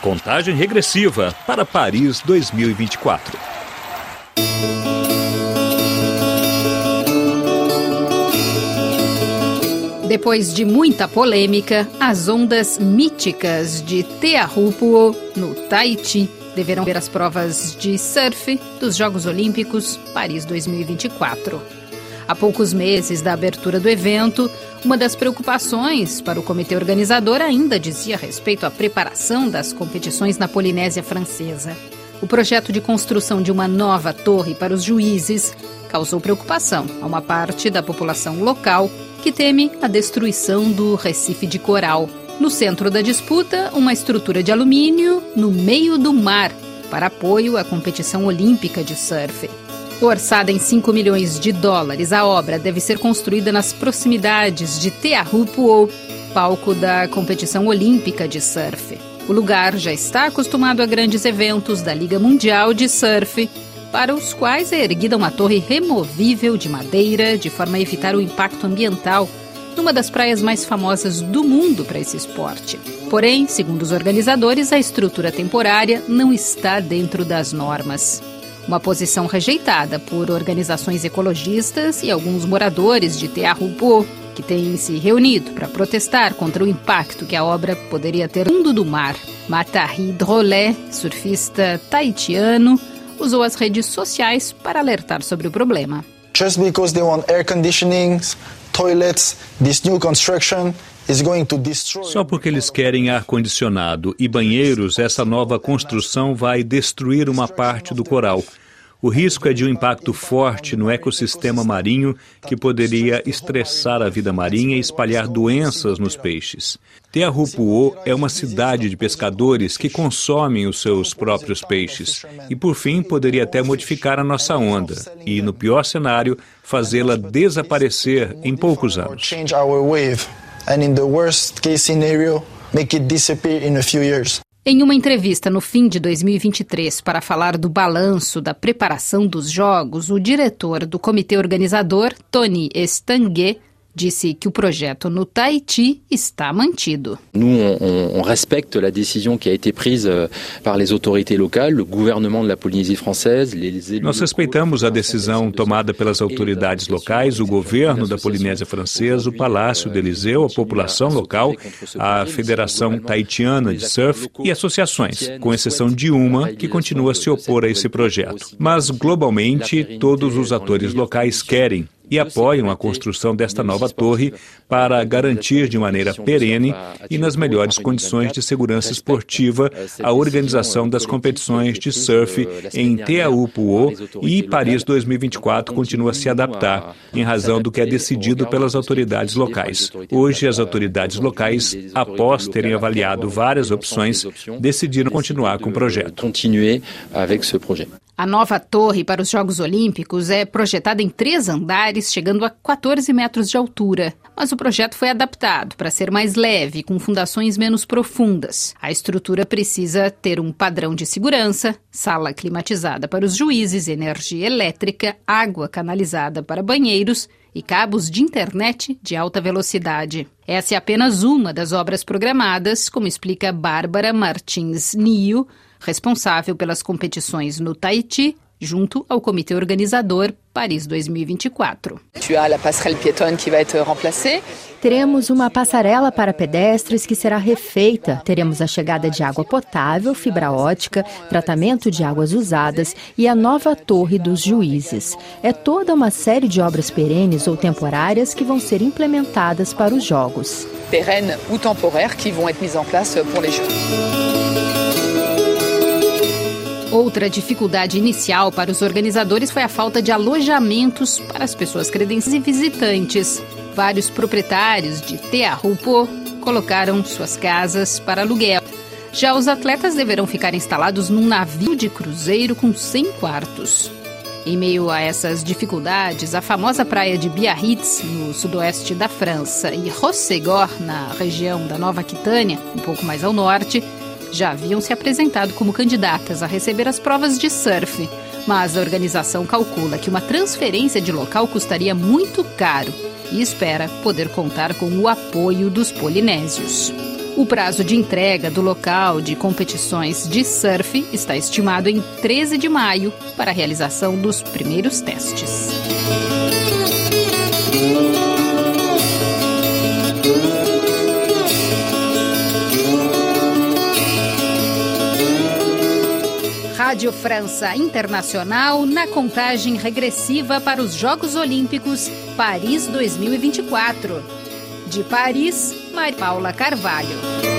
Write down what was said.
Contagem regressiva para Paris 2024. Depois de muita polêmica, as ondas míticas de Teahupuo, no Tahiti, deverão ver as provas de surf dos Jogos Olímpicos Paris 2024. Há poucos meses da abertura do evento, uma das preocupações para o comitê organizador ainda dizia respeito à preparação das competições na Polinésia Francesa. O projeto de construção de uma nova torre para os juízes causou preocupação a uma parte da população local que teme a destruição do Recife de Coral. No centro da disputa, uma estrutura de alumínio no meio do mar para apoio à competição olímpica de surf. Orçada em 5 milhões de dólares, a obra deve ser construída nas proximidades de Teahupu'ou, palco da competição olímpica de surf. O lugar já está acostumado a grandes eventos da Liga Mundial de Surf, para os quais é erguida uma torre removível de madeira de forma a evitar o impacto ambiental numa das praias mais famosas do mundo para esse esporte. Porém, segundo os organizadores, a estrutura temporária não está dentro das normas. Uma posição rejeitada por organizações ecologistas e alguns moradores de Teahupo, que têm se reunido para protestar contra o impacto que a obra poderia ter no mundo do mar. Matari Drolé, surfista taitiano, usou as redes sociais para alertar sobre o problema. Just because they want air conditioning, toilets, this new construction só porque eles querem ar-condicionado e banheiros, essa nova construção vai destruir uma parte do coral. O risco é de um impacto forte no ecossistema marinho que poderia estressar a vida marinha e espalhar doenças nos peixes. Teahupu'o é uma cidade de pescadores que consomem os seus próprios peixes e, por fim, poderia até modificar a nossa onda e, no pior cenário, fazê-la desaparecer em poucos anos. And in the worst case scenario, make it disappear in a few years. Em uma entrevista no fim de 2023 para falar do balanço da preparação dos Jogos, o diretor do comitê organizador, Tony Estanguet, disse que o projeto no Tahiti está mantido. Nous, on, on respecte la décision qui a été prise euh, par les autorités locales, le gouvernement de la Polynésie française, les élus Nós respeitamos a decisão tomada pelas autoridades locais, o governo da Polinésia Francesa, o Palácio de Eliseu, a população local, a Federação Tahitiana de Surf e associações, com exceção de uma que continua a se opor a esse projeto. Mas, globalmente, todos os atores locais querem e apoiam a construção desta nova torre para garantir de maneira perene e nas melhores condições de segurança esportiva a organização das competições de surf em Teahupu'o e Paris 2024 continua a se adaptar em razão do que é decidido pelas autoridades locais. Hoje, as autoridades locais, após terem avaliado várias opções, decidiram continuar com o projeto. A nova torre para os Jogos Olímpicos é projetada em três andares, chegando a 14 metros de altura. Mas o projeto foi adaptado para ser mais leve, com fundações menos profundas. A estrutura precisa ter um padrão de segurança, sala climatizada para os juízes, energia elétrica, água canalizada para banheiros e cabos de internet de alta velocidade. Essa é apenas uma das obras programadas, como explica Bárbara Martins Nio, responsável pelas competições no Tahiti, junto ao comitê organizador Paris 2024. Teremos uma passarela para pedestres que será refeita. Teremos a chegada de água potável, fibra ótica, tratamento de águas usadas e a nova torre dos juízes. É toda uma série de obras perenes ou temporárias que vão ser implementadas para os jogos. Perennes ou temporaires que vão ser mises em place para os jogos. Outra dificuldade inicial para os organizadores foi a falta de alojamentos para as pessoas credenciadas e visitantes. Vários proprietários de Teahupo colocaram suas casas para aluguel. Já os atletas deverão ficar instalados num navio de cruzeiro com 100 quartos. Em meio a essas dificuldades, a famosa praia de Biarritz, no sudoeste da França, e Rossegor, na região da Nova Aquitânia, um pouco mais ao norte, já haviam se apresentado como candidatas a receber as provas de surf, mas a organização calcula que uma transferência de local custaria muito caro e espera poder contar com o apoio dos polinésios. O prazo de entrega do local de competições de surf está estimado em 13 de maio para a realização dos primeiros testes. Rádio França Internacional na contagem regressiva para os Jogos Olímpicos Paris 2024. De Paris, Maria Paula Carvalho.